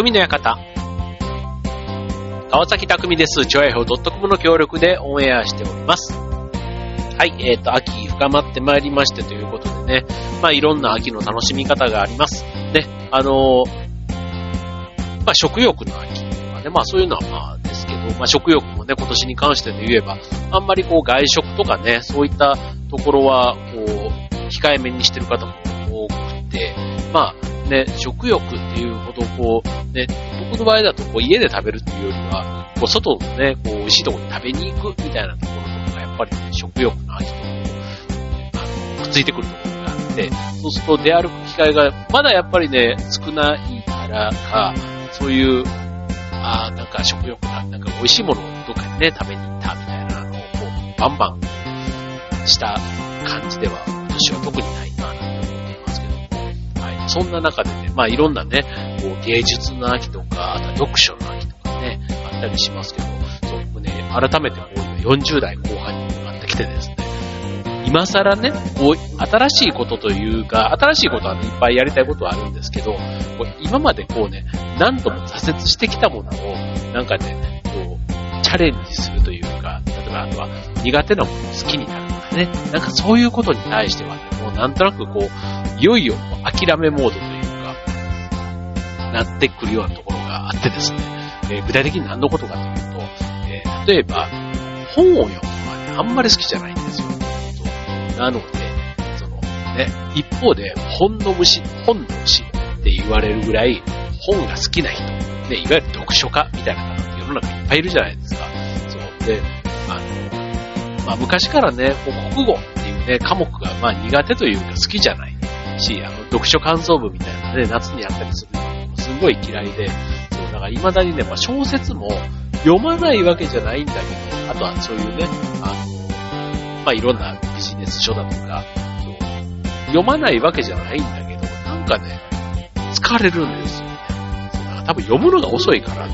匠の館。川崎匠です。超愛表 .com の協力でオンエアしております。はい、えっ、ー、と、秋深まってまいりましてということでね、まあいろんな秋の楽しみ方があります。で、あのー、まあ食欲の秋とかね、まあそういうのはまあですけど、まあ食欲もね、今年に関してで言えば、あんまりこう外食とかね、そういったところは、こう、控えめにしてる方も多くて、まあ、ね、食欲っていうほどこう、ね、僕の場合だとこう家で食べるっていうよりは、こう外のね、こう美味しいとこに食べに行くみたいなところとかがやっぱりね、食欲の秋と、くっついてくるところがあって、そうすると出歩く機会がまだやっぱりね、少ないからか、そういう、ああ、なんか食欲が、なんか美味しいものをどっかにね、食べに行ったみたいなのをこう、バンバンした感じでは、私は特にない。そんな中でね、まあいろんなね、こう芸術の秋とか、あと読書の秋とかね、あったりしますけど、そう、僕ね、改めてこういう40代後半になってきてですね、今更ね、こう、新しいことというか、新しいことは、ね、いっぱいやりたいことはあるんですけど、こう今までこうね、何度も挫折してきたものを、なんかね、こう、チャレンジするというか、例えばあとは苦手なものを好きになるとかね、なんかそういうことに対してはね、もうなんとなくこう、いよいよ諦めモードというか、なってくるようなところがあってですね、えー、具体的に何のことかというと、えー、例えば、本を読むのはね、あんまり好きじゃないんですよ。なので、そのね、一方で、本の虫、本の虫って言われるぐらい、本が好きな人、ね、いわゆる読書家みたいな方って世の中いっぱいいるじゃないですか。そう。で、あの、まあ昔からね、国語ね、科目がまあ苦手というか好きじゃない。し、あの、読書感想部みたいなね、夏にやったりする。のすごい嫌いで、そう、だから未だにね、まあ、小説も読まないわけじゃないんだけど、あとはそういうね、あの、まあ、いろんなビジネス書だとか、そう読まないわけじゃないんだけど、なんかね、疲れるんですよね。そうだから多分読むのが遅いからっ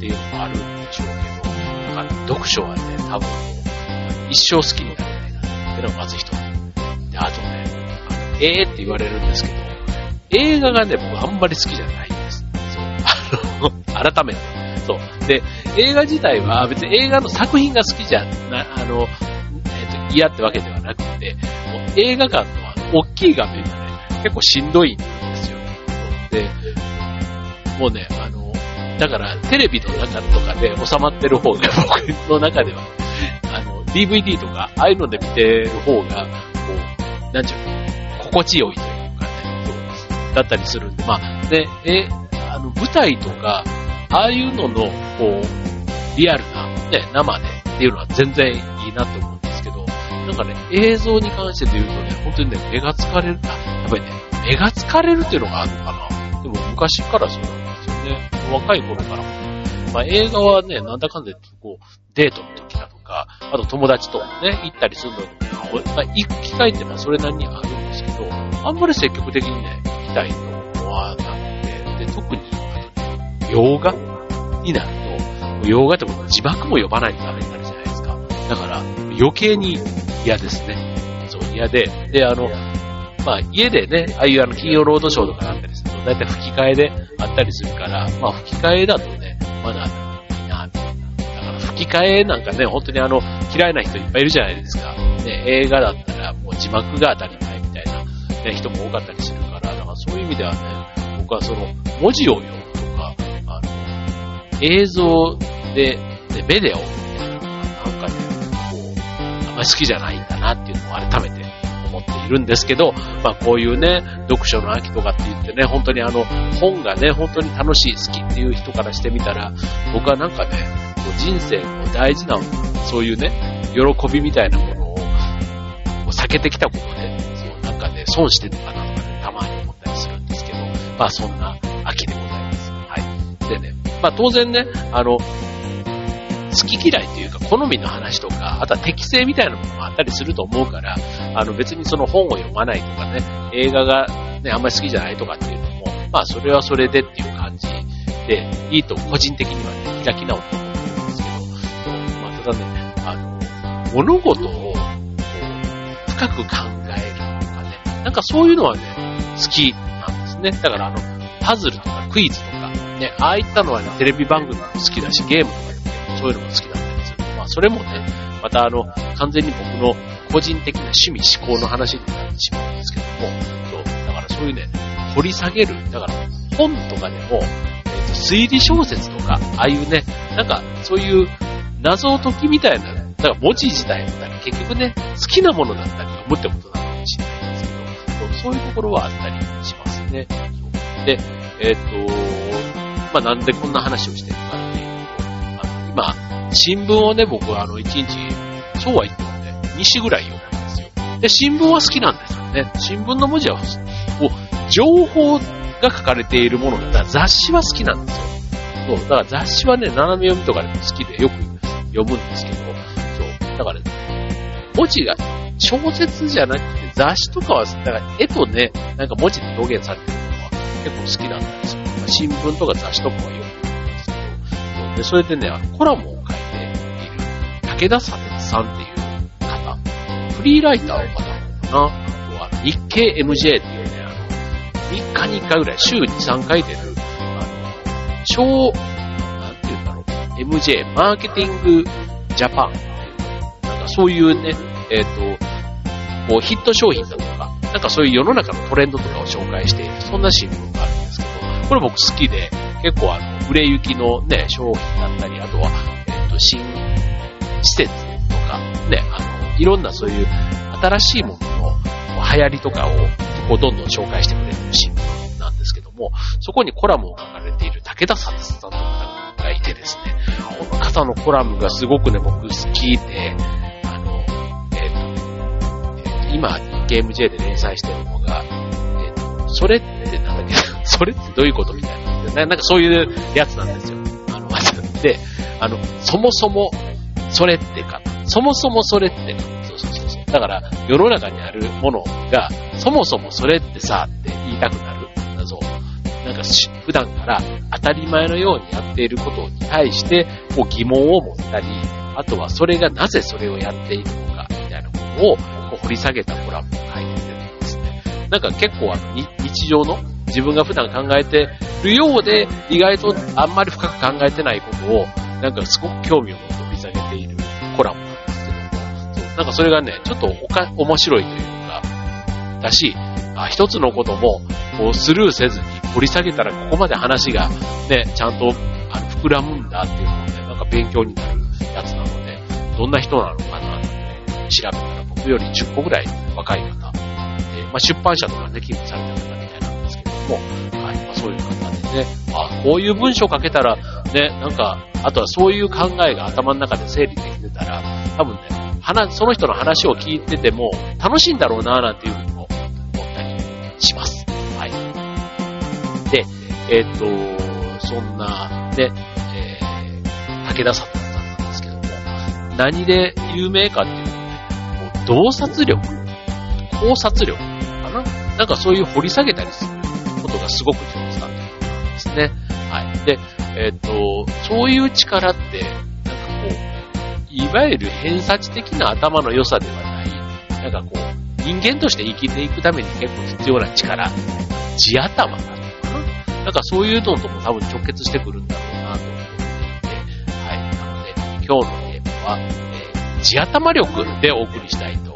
ていうのもあるんでしょうけど、なんか読書はね、多分一生好きになれないなってのがまず一つ。で、あとね、ええー、って言われるんですけど、映画がね、僕あんまり好きじゃないんです。そう。あの、改めて。そう。で、映画自体は別に映画の作品が好きじゃな、あの、えっ、と、嫌ってわけではなくて、もう映画館の大きい画面がね、結構しんどいんですよ。で、もうね、あの、だからテレビの中とかで収まってる方が僕の中では、DVD とか、ああいうので見てる方が、こう、なんちゅうの、心地よいというかね、だったりするんで、まあ、で、え、あの、舞台とか、ああいうのの、こう、リアルな、ね、生でっていうのは全然いいなと思うんですけど、なんかね、映像に関してで言うとね、本当にね、目が疲れる、あ、やっぱりね、目が疲れるっていうのがあるのかな。でも昔からそうなんですよね。若い頃からも。まあ映画はね、なんだかんだこう、デートの時だとあと友達とね、行ったりするのに、まあ、行く機会ってのはそれなりにあるんですけど、あんまり積極的にね、行きたいと思わなくて、で、特に、洋画になると、洋画ってことは字幕も読まないとダメになるじゃないですか。だから、余計に嫌ですね。そう、嫌で、で、あの、まあ、家でね、ああいうあの、金曜ロードショーとかあったりすると、だいたい吹き替えであったりするから、まあ、吹き替えだとね、まだ、吹き替えなんかね、本当にあの、嫌いな人いっぱいいるじゃないですか。ね、映画だったらもう字幕が当たり前みたいな、ね、人も多かったりするから、だからそういう意味ではね、僕はその、文字を読むとか、あの、映像で、ね、メデオみたいな、なんかね、こう、あんまり好きじゃないんだなっていうのを改めて思っているんですけど、まあこういうね、読書の秋とかって言ってね、本当にあの、本がね、本当に楽しい、好きっていう人からしてみたら、僕はなんかね、人生の大事な、そういうね、喜びみたいなものを、避けてきたことで、そう、なんかね、損してるのかなとかね、たまに思ったりするんですけど、まあそんな秋でございます。はい。でね、まあ当然ね、あの、好き嫌いというか、好みの話とか、あとは適性みたいなものもあったりすると思うから、あの別にその本を読まないとかね、映画がね、あんまり好きじゃないとかっていうのも、まあそれはそれでっていう感じで、いいと個人的にはね、開き直ってだね、あの、物事を深く考えるとかね、なんかそういうのはね、好きなんですね。だからあの、パズルとかクイズとか、ね、ああいったのはね、テレビ番組も好きだし、ゲームとかでもそういうのも好きだったりする。まあ、それもね、またあの、完全に僕の個人的な趣味思考の話になってしまうんですけども、そう、だからそういうね、掘り下げる、だから本とかでも、え、ー、と、推理小説とか、ああいうね、なんかそういう謎解きみたいな、だから文字自体だったり、結局ね、好きなものだったり思ってことなのかもしれないんですけど、そういうところはあったりしますね。で、えっ、ー、と、まあ、なんでこんな話をしてるかっていうと、あの、今、新聞をね、僕はあの、1日、そうは言ってもね、2紙ぐらい読むんですよ。で、新聞は好きなんですよね。新聞の文字は、こう、情報が書かれているものだったら雑誌は好きなんですよ。そう、だから雑誌はね、斜め読みとかでも好きでよく読むんですけど、そう、だから、ね文字が、小説じゃなくて雑誌とかは、だから絵とね、なんか文字で表現されてるのは結構好きだったんですよ。まあ、新聞とか雑誌とかはよく読むんですけど、そうでそれでね、あの、コラムを書いている武田さんっていう方、フリーライターの方なのかなあとは日経 MJ っていうね、あの、3日に1回ぐらい、週2、3回出る、あの、超、MJ、マーケティングジャパンっていう、なんかそういうね、えっ、ー、と、こうヒット商品だとか、なんかそういう世の中のトレンドとかを紹介している、そんな新聞があるんですけど、これ僕好きで、結構あの、売れ行きのね、商品だったり、あとは、えっ、と、新施設とか、ね、あの、いろんなそういう新しいものの流行りとかを、こうどんどん紹介してくれる新聞なんですけども、そこにコラムを書かれている武田さんさんという方がいてですね、この方のコラムがすごくね、僕好きで、あの、えっ、ー、と、えー、今、ゲーム J で連載してるのが、えっ、ー、と、それってなんだっけ、それってどういうことみたいな。なんかそういうやつなんですよ。あの、で、あの、そもそも、それってか、そもそもそれってか、そうそうそうそう。だから、世の中にあるものが、そもそもそれってさ、って言いたくなる。そう。なんか、普段から当たり前のようにやっていることに対して、こう疑問を持ったり、あとはそれがなぜそれをやっているのか、みたいなことをこう掘り下げたコラムを書いてるんですね。なんか結構あの、日常の自分が普段考えてるようで、意外とあんまり深く考えてないことを、なんかすごく興味を持って掘り下げているコラムなんですけども、なんかそれがね、ちょっとおか、面白いというか、だし、あ一つのことも、こうスルーせずに掘り下げたらここまで話がね、ちゃんとあの膨らむんだっていうのをね、なんか勉強になるやつなので、どんな人なのかなってね調べたら僕より10個ぐらい若い方、でまあ、出版社とかね、勤務されてる方みたいなんですけども、はい、まあ、そういう方でね、あこういう文章書けたら、ね、なんか、あとはそういう考えが頭の中で整理できてたら、多分ね、話、その人の話を聞いてても楽しいんだろうななんていうふうにします。はい。で、えっ、ー、と、そんな、ね、えー、武田さんなんですけども、何で有名かっていうとね、もう洞察力、考察力かななんかそういう掘り下げたりすることがすごく上手だっていうことなんですね。はい。で、えっ、ー、と、そういう力って、なんかこう、いわゆる偏差値的な頭の良さではない、なんかこう、人間として生きていくために結構必要な力、地頭だとかな。んかそういうのとも多分直結してくるんだろうなと思っていて、はい。なので、今日のテーマは、えー、地頭力でお送りしたいと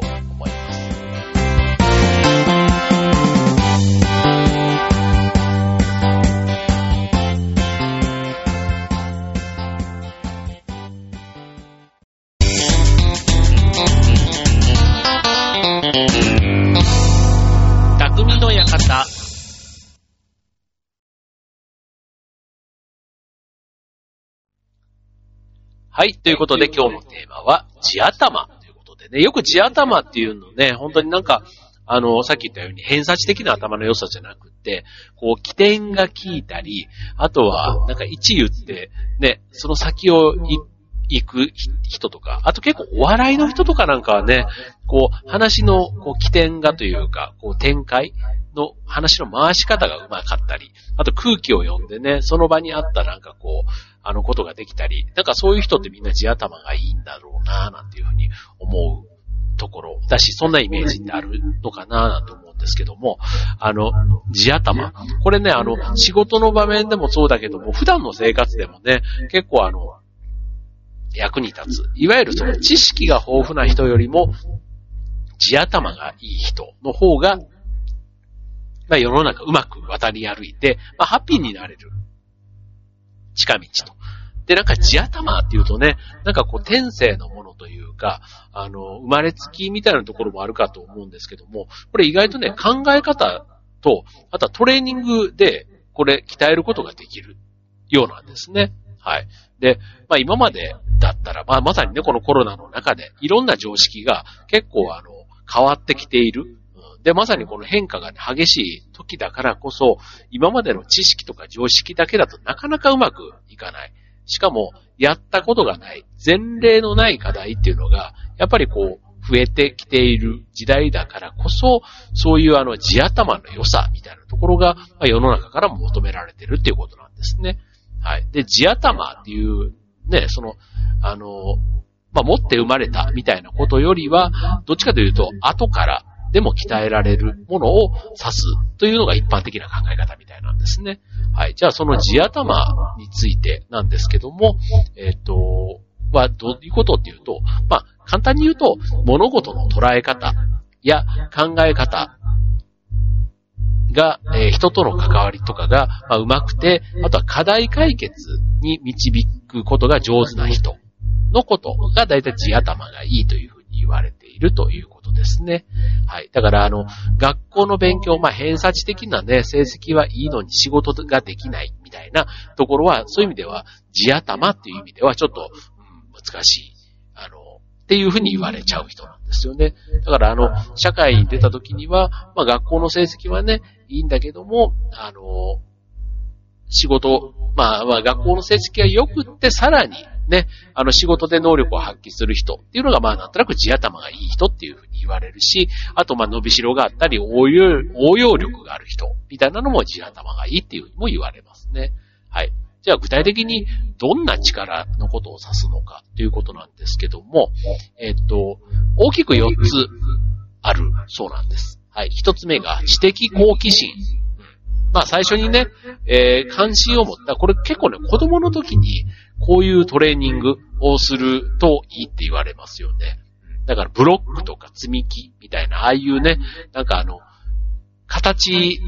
はい。ということで今日のテーマは、地頭ということでね、よく地頭っていうのね、本当になんか、あの、さっき言ったように偏差値的な頭の良さじゃなくって、こう、起点が効いたり、あとは、なんか一言って、ね、その先を行く人とか、あと結構お笑いの人とかなんかはね、こう、話のこう起点がというか、こう展開の話の回し方がうまかったり、あと空気を読んでね、その場にあったなんかこう、あのことができたり、なんかそういう人ってみんな地頭がいいんだろうななんていうふうに思うところだし、そんなイメージってあるのかななんて思うんですけども、あの、地頭。これね、あの、仕事の場面でもそうだけども、普段の生活でもね、結構あの、役に立つ。いわゆるその知識が豊富な人よりも、地頭がいい人の方が、まあ世の中うまく渡り歩いて、まあハッピーになれる近道と。で、なんか地頭っていうとね、なんかこう天性のものというか、あの、生まれつきみたいなところもあるかと思うんですけども、これ意外とね、考え方と、あとはトレーニングで、これ鍛えることができるようなんですね。はい。で、まあ今までだったら、まあまさにね、このコロナの中で、いろんな常識が結構あの、変わってきている。で、まさにこの変化が、ね、激しい時だからこそ、今までの知識とか常識だけだとなかなかうまくいかない。しかも、やったことがない、前例のない課題っていうのが、やっぱりこう、増えてきている時代だからこそ、そういうあの地頭の良さみたいなところが、まあ、世の中からも求められてるっていうことなんですね。はい。で、地頭っていうね、その、あの、まあ、持って生まれたみたいなことよりは、どっちかというと、後からでも鍛えられるものを指すというのが一般的な考え方みたいなんですね。はい。じゃあ、その地頭についてなんですけども、えっ、ー、と、はどういうことっていうと、まあ、簡単に言うと、物事の捉え方や考え方が、えー、人との関わりとかが、まあ、うまくて、あとは課題解決に導くことが上手な人のことが大体地頭がいいというふうに言われているということですね。はい。だから、あの、学校の勉強、まあ、偏差値的なね、成績はいいのに仕事ができないみたいなところは、そういう意味では、地頭っていう意味ではちょっと、うん、難しい。あの、っていうふうに言われちゃう人なんですよね。だから、あの、社会に出た時には、まあ、学校の成績はね、いいんだけども、あの、仕事、まあ、まあ、学校の成績が良くって、さらに、ね、あの仕事で能力を発揮する人っていうのが、まあなんとなく地頭がいい人っていうふうに言われるし、あとまあ伸びしろがあったり、応用、応用力がある人みたいなのも地頭がいいっていうふうにも言われますね。はい。じゃあ具体的にどんな力のことを指すのかということなんですけども、えっと、大きく4つあるそうなんです。はい。1つ目が知的好奇心。まあ最初にね、えー、関心を持った、これ結構ね、子供の時にこういうトレーニングをするといいって言われますよね。だからブロックとか積み木みたいな、ああいうね、なんかあの、形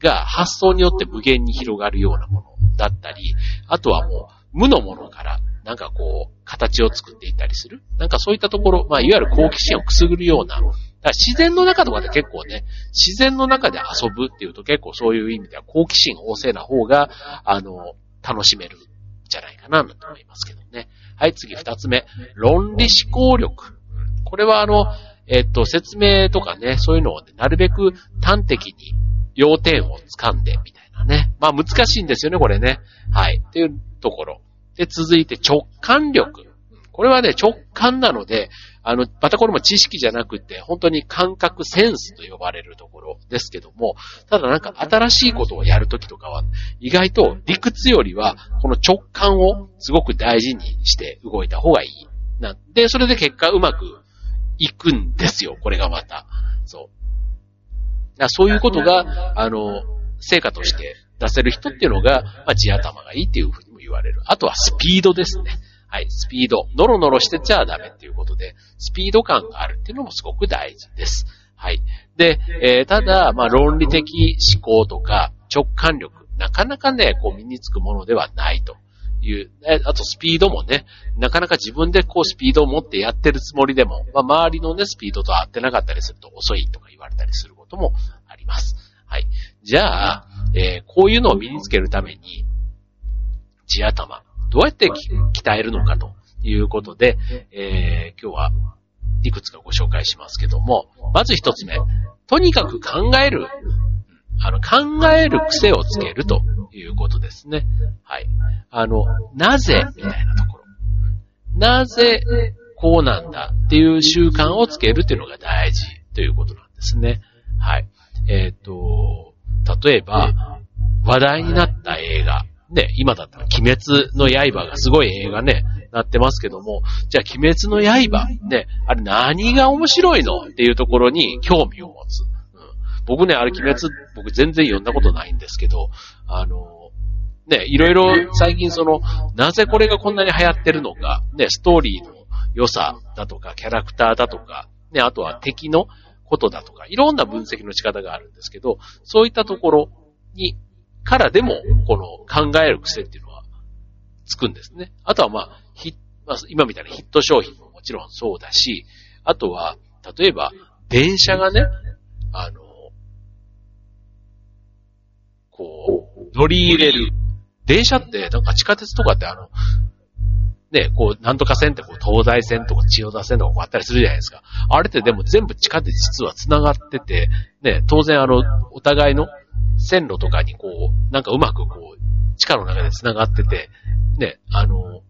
が発想によって無限に広がるようなものだったり、あとはもう無のものからなんかこう、形を作っていったりする。なんかそういったところ、まあいわゆる好奇心をくすぐるような、自然の中とかで結構ね、自然の中で遊ぶっていうと結構そういう意味では好奇心旺盛な方が、あの、楽しめるじゃないかななんて思いますけどね。はい、次二つ目。論理思考力。これはあの、えっと、説明とかね、そういうのを、ね、なるべく端的に要点を掴んでみたいなね。まあ難しいんですよね、これね。はい。っていうところ。で、続いて直感力。これはね、直感なので、あの、またこれも知識じゃなくて、本当に感覚、センスと呼ばれるところですけども、ただなんか新しいことをやるときとかは、意外と理屈よりは、この直感をすごく大事にして動いた方がいい。なんで、それで結果うまくいくんですよ、これがまた。そう。だそういうことが、あの、成果として出せる人っていうのが、まあ、地頭がいいっていうふうにも言われる。あとはスピードですね。はい、スピード。ノロノロしてちゃダメっていうことで、スピード感があるっていうのもすごく大事です。はい。で、えー、ただ、まあ、論理的思考とか直感力、なかなかね、こう身につくものではないという。あとスピードもね、なかなか自分でこうスピードを持ってやってるつもりでも、まあ、周りのね、スピードと合ってなかったりすると遅いとか言われたりすることもあります。はい。じゃあ、えー、こういうのを身につけるために、地頭、どうやって鍛えるのかということで、えー、今日はいくつかご紹介しますけども、まず一つ目、とにかく考える、あの、考える癖をつけるということですね。はい。あの、なぜみたいなところ。なぜこうなんだっていう習慣をつけるっていうのが大事ということなんですね。はい。えっ、ー、と、例えば、話題になった映画。ね、今だったら鬼滅の刃がすごい映画ね、なってますけども、じゃあ鬼滅の刃、ね、あれ何が面白いのっていうところに興味を持つ。うん、僕ね、あれ鬼滅、僕全然読んだことないんですけど、あの、ね、いろいろ最近その、なぜこれがこんなに流行ってるのか、ね、ストーリーの良さだとか、キャラクターだとか、ね、あとは敵のことだとか、いろんな分析の仕方があるんですけど、そういったところに、からでも、この考える癖っていうのはつくんですね。あとはまあ、ヒまあ、今みたいなヒット商品ももちろんそうだし、あとは、例えば、電車がね、あの、こう、乗り入れる。電車って、なんか地下鉄とかってあの、ね、こう、なんとか線ってこう、東西線とか千代田線とかこうあったりするじゃないですか。あれってでも全部地下鉄実は繋がってて、ね、当然あの、お互いの線路とかにこう、なんかうまくこう、地下の中で繋がってて、ね、あの、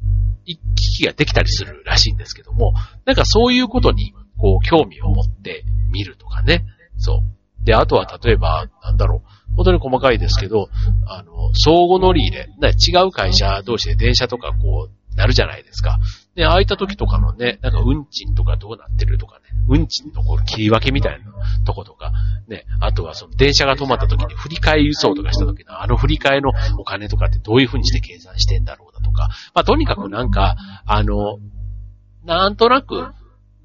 行き来ができたりするらしいんですけども、なんかそういうことに、こう、興味を持って見るとかね。そう。で、あとは例えば、なんだろう、本当に細かいですけど、あの、相互乗り入れ、違う会社同士で電車とかこう、なるじゃないですか。で、空いた時とかのね、なんか運賃とかどうなってるとかね、運賃のこう切り分けみたいなとことか、ね、あとはその電車が止まった時に振り替え輸送とかした時のあの振り替えのお金とかってどういう風にして計算してんだろうだとか、まあとにかくなんか、あの、なんとなく、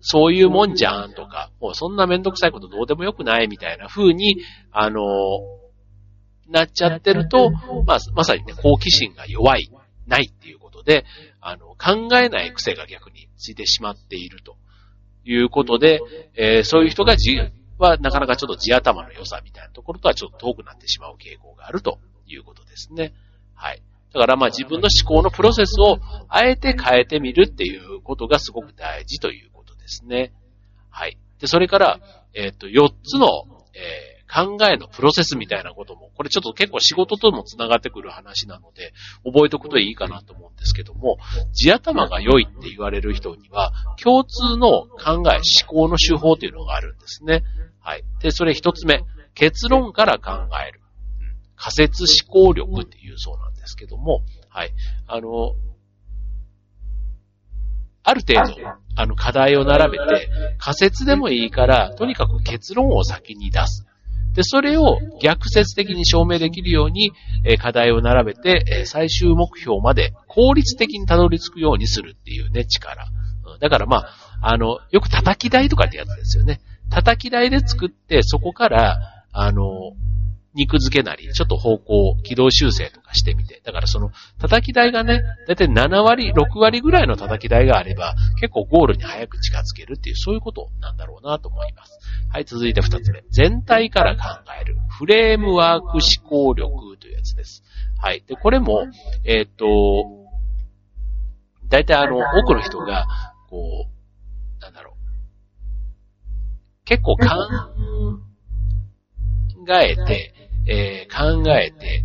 そういうもんじゃんとか、もうそんなめんどくさいことどうでもよくないみたいな風に、あの、なっちゃってると、まあ、まさにね、好奇心が弱い、ないっていうことで、あの、考えない癖が逆についてしまっているということで、えー、そういう人がじ、はなかなかちょっと地頭の良さみたいなところとはちょっと遠くなってしまう傾向があるということですね。はい。だからまあ自分の思考のプロセスをあえて変えてみるっていうことがすごく大事ということですね。はい。で、それから、えっ、ー、と、4つの、えー考えのプロセスみたいなことも、これちょっと結構仕事とも繋がってくる話なので、覚えておくといいかなと思うんですけども、地頭が良いって言われる人には、共通の考え、思考の手法というのがあるんですね。はい。で、それ一つ目、結論から考える。仮説思考力っていうそうなんですけども、はい。あの、ある程度、あの課題を並べて、仮説でもいいから、とにかく結論を先に出す。で、それを逆説的に証明できるように、え課題を並べて、え最終目標まで効率的にたどり着くようにするっていうね、力。だからまあ、あの、よく叩き台とかってやつですよね。叩き台で作って、そこから、あの、肉付けなり、ちょっと方向、軌道修正とかしてみて。だからその、叩き台がね、だいたい7割、6割ぐらいの叩き台があれば、結構ゴールに早く近づけるっていう、そういうことなんだろうなと思います。はい、続いて2つ目。全体から考える。フレームワーク思考力というやつです。はい。で、これも、えっ、と、だいたいあの、多くの人が、こう、なんだろう。結構考えて、えー、考えて、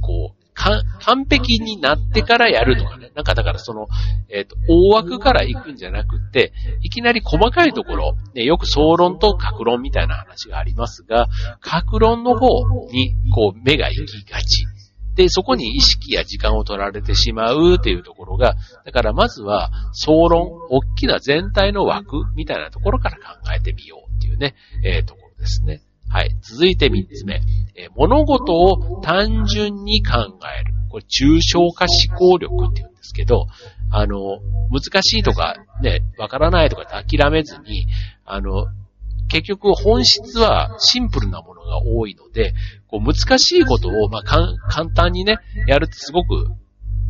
こう、完璧になってからやるとかね。なんかだからその、えっ、ー、と、大枠から行くんじゃなくて、いきなり細かいところ、ね、よく総論と格論みたいな話がありますが、格論の方に、こう、目が行きがち。で、そこに意識や時間を取られてしまうっていうところが、だからまずは、総論、大きな全体の枠みたいなところから考えてみようっていうね、えー、ところですね。はい。続いて三つ目。えー、物事を単純に考える。これ、抽象化思考力って言うんですけど、あの、難しいとか、ね、わからないとかって諦めずに、あの、結局本質はシンプルなものが多いので、こう難しいことを、まあ、簡単にね、やるってすごく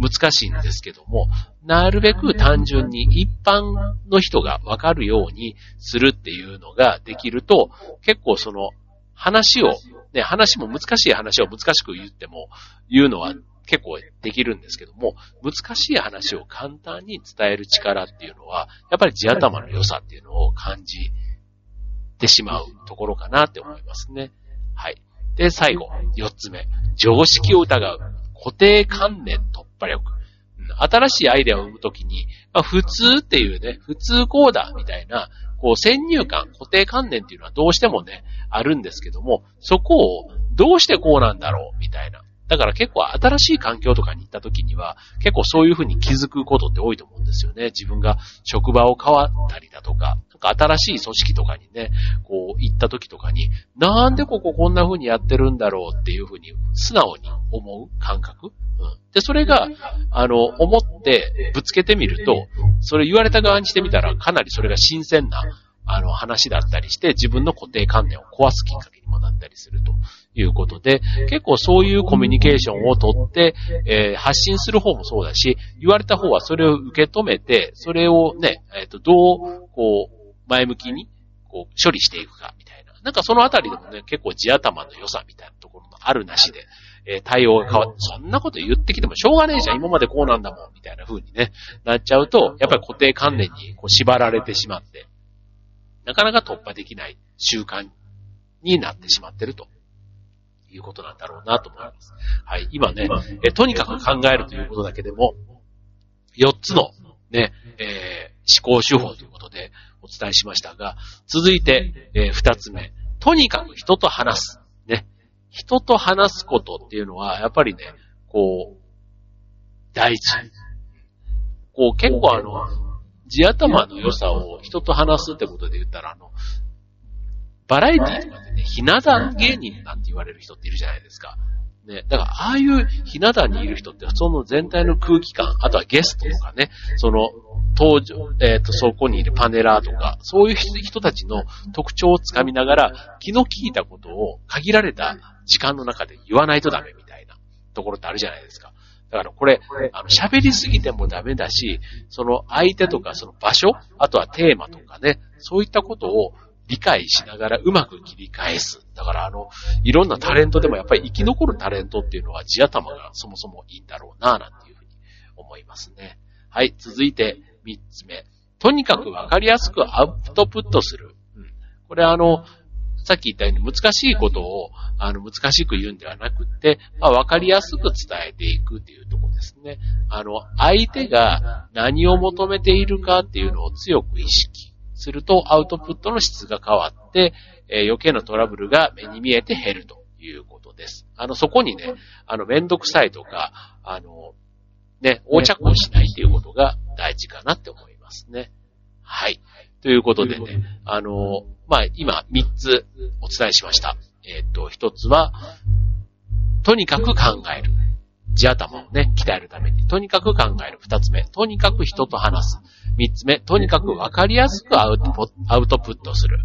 難しいんですけども、なるべく単純に一般の人がわかるようにするっていうのができると、結構その話を、ね、話も難しい話を難しく言っても、言うのは結構できるんですけども、難しい話を簡単に伝える力っていうのは、やっぱり地頭の良さっていうのを感じてしまうところかなって思いますね。はい。で、最後、四つ目。常識を疑う。固定観念突破力。新しいアイデアを生むときに、まあ、普通っていうね、普通こうだみたいな、こう先入観、固定観念っていうのはどうしてもね、あるんですけども、そこをどうしてこうなんだろうみたいな。だから結構新しい環境とかに行った時には、結構そういうふうに気づくことって多いと思うんですよね。自分が職場を変わったりだとか、なんか新しい組織とかにね、こう行った時とかに、なんでこここんな風にやってるんだろうっていう風に素直に思う感覚、うん、で、それが、あの、思ってぶつけてみると、それ言われた側にしてみたらかなりそれが新鮮なあの話だったりして自分の固定観念を壊すきっかけにもなったりすると。いうことで、結構そういうコミュニケーションをとって、えー、発信する方もそうだし、言われた方はそれを受け止めて、それをね、えっ、ー、と、どう、こう、前向きに、こう、処理していくか、みたいな。なんかそのあたりでもね、結構地頭の良さみたいなところのあるなしで、え、対応が変わって、そんなこと言ってきてもしょうがねえじゃん、今までこうなんだもん、みたいな風にね、なっちゃうと、やっぱり固定観念にこう縛られてしまって、なかなか突破できない習慣になってしまってるということなんだろうなと思います。はい。今ね、えとにかく考えるということだけでも、4つのね、えー、思考手法ということでお伝えしましたが、続いて、えー、2つ目。とにかく人と話す。ね。人と話すことっていうのは、やっぱりね、こう、大事。こう、結構あの、地頭の良さを人と話すってことで言ったら、あの、バラエティとかでね、ひな壇芸人なんて言われる人っているじゃないですか。ね。だから、ああいうひな壇にいる人って、その全体の空気感、あとはゲストとかね、その、登場、えっ、ー、と、そこにいるパネラーとか、そういう人たちの特徴をつかみながら、気の利いたことを限られた時間の中で言わないとダメみたいなところってあるじゃないですか。だからこれ、あの、喋りすぎてもダメだし、その相手とかその場所、あとはテーマとかね、そういったことを理解しながらうまく切り返す。だからあの、いろんなタレントでもやっぱり生き残るタレントっていうのは地頭がそもそもいいんだろうな、なんていうふうに思いますね。はい、続いて三つ目。とにかくわかりやすくアウトプットする。うん、これあの、さっき言ったように難しいことを、あの、難しく言うんではなくって、まあ、わかりやすく伝えていくっていうところですね。あの、相手が何を求めているかっていうのを強く意識すると、アウトプットの質が変わって、えー、余計なトラブルが目に見えて減るということです。あの、そこにね、あの、めんどくさいとか、あの、ね、横着をしないっていうことが大事かなって思いますね。はい。ということでね、あの、まあ、今3つお伝えしました。えっ、ー、と、1つは、とにかく考える。地頭をね、鍛えるために。とにかく考える。2つ目、とにかく人と話す。3つ目、とにかくわかりやすくアウトアウトプットする。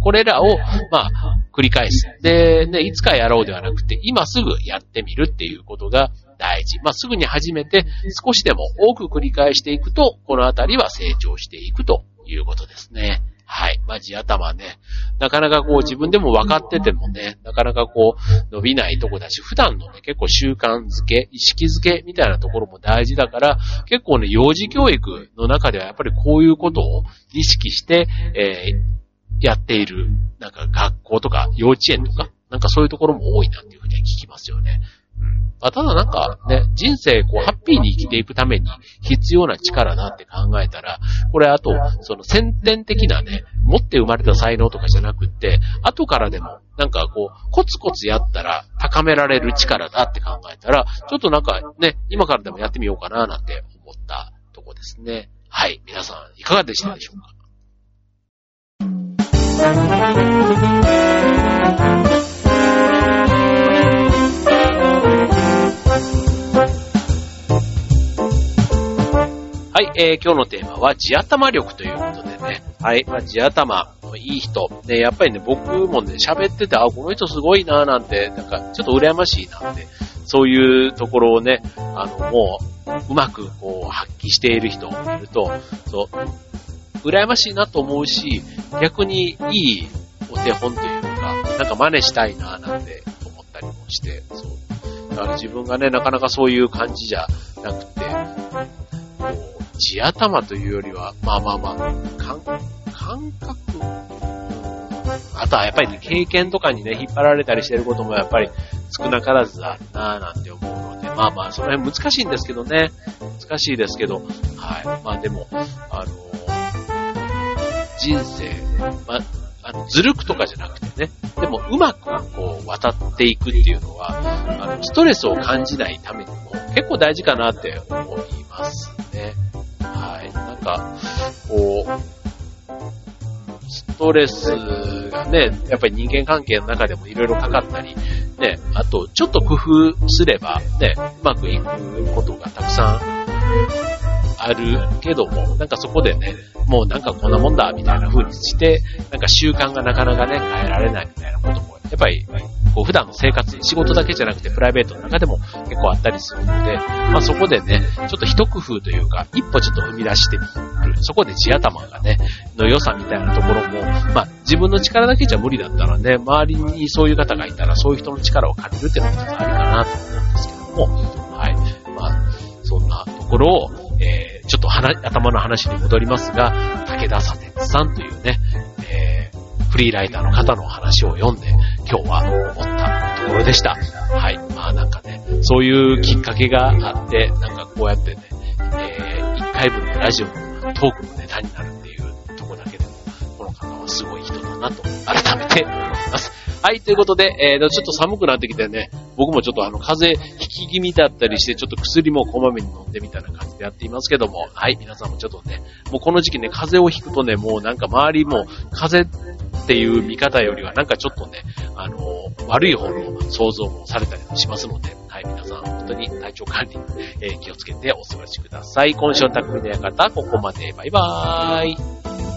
これらを、まあ、繰り返す。で、ね、いつかやろうではなくて、今すぐやってみるっていうことが大事。まあ、すぐに始めて、少しでも多く繰り返していくと、このあたりは成長していくということですね。はい。まあ、地頭ね。なかなかこう自分でも分かっててもね、なかなかこう伸びないとこだし、普段のね、結構習慣づけ、意識づけみたいなところも大事だから、結構ね、幼児教育の中ではやっぱりこういうことを意識して、えー、やっている、なんか学校とか幼稚園とか、なんかそういうところも多いなっていうふうには聞きますよね。まあ、ただなんかね、人生こうハッピーに生きていくために必要な力だって考えたら、これあと、その先天的なね、持って生まれた才能とかじゃなくって、後からでもなんかこう、コツコツやったら高められる力だって考えたら、ちょっとなんかね、今からでもやってみようかななんて思ったとこですね。はい。皆さん、いかがでしたでしょうか？はい、えー、今日のテーマは地頭力ということでね。はい、まあ、地頭のいい人。ね、やっぱりね、僕もね、喋ってて、あ、この人すごいなーなんて、なんか、ちょっと羨ましいなって、そういうところをね、あの、もう、うまくこう、発揮している人を見ると、そう、羨ましいなと思うし、逆にいいお手本というか、なんか真似したいなーなんて思ったりもして、そう。だから自分がね、なかなかそういう感じじゃなくて、地頭というよりは、まあまあまあ、感、感覚あとはやっぱりね、経験とかにね、引っ張られたりしてることもやっぱり少なからずあるなぁなんて思うので、まあまあ、その辺難しいんですけどね。難しいですけど、はい。まあでも、あの人生、まあ、あの、ずるくとかじゃなくてね、でもうまくこう渡っていくっていうのは、あの、ストレスを感じないためにも結構大事かなって思い。か、こう、ストレスがね、やっぱり人間関係の中でもいろいろかかったり、ね、あと、ちょっと工夫すれば、ね、うまくいくことがたくさんあるけども、なんかそこでね、もうなんかこんなもんだ、みたいな風にして、なんか習慣がなかなかね、変えられないみたいなことも、っぱり、こう普段の生活、仕事だけじゃなくてプライベートの中でも結構あったりするので、まあそこでね、ちょっと一工夫というか、一歩ちょっと踏み出してみる。そこで地頭がね、の良さみたいなところも、まあ自分の力だけじゃ無理だったらね、周りにそういう方がいたらそういう人の力を借りるっていうのも一つありかなと思うんですけども、はい。まあ、そんなところを、えー、ちょっと頭の話に戻りますが、武田砂鉄さんというね、えー、フリーライターの方の話を読んで、今日は思ったところでした。はい。まあなんかね、そういうきっかけがあって、なんかこうやってね、えー、1回分のラジオのトークのネタになるっていうとこだけでも、この方はすごい人だなと改めて思います。はい、ということで、えー、ちょっと寒くなってきてね、僕もちょっとあの、風邪引き気味だったりして、ちょっと薬もこまめに飲んでみたいな感じでやっていますけども、はい、皆さんもちょっとね、もうこの時期ね、風邪をひくとね、もうなんか周りも、風邪っていう見方よりは、なんかちょっとね、あの、悪い方の想像もされたりもしますので、はい、皆さん本当に体調管理、えー、気をつけてお過ごしください。今週の匠の館、ここまで。バイバーイ。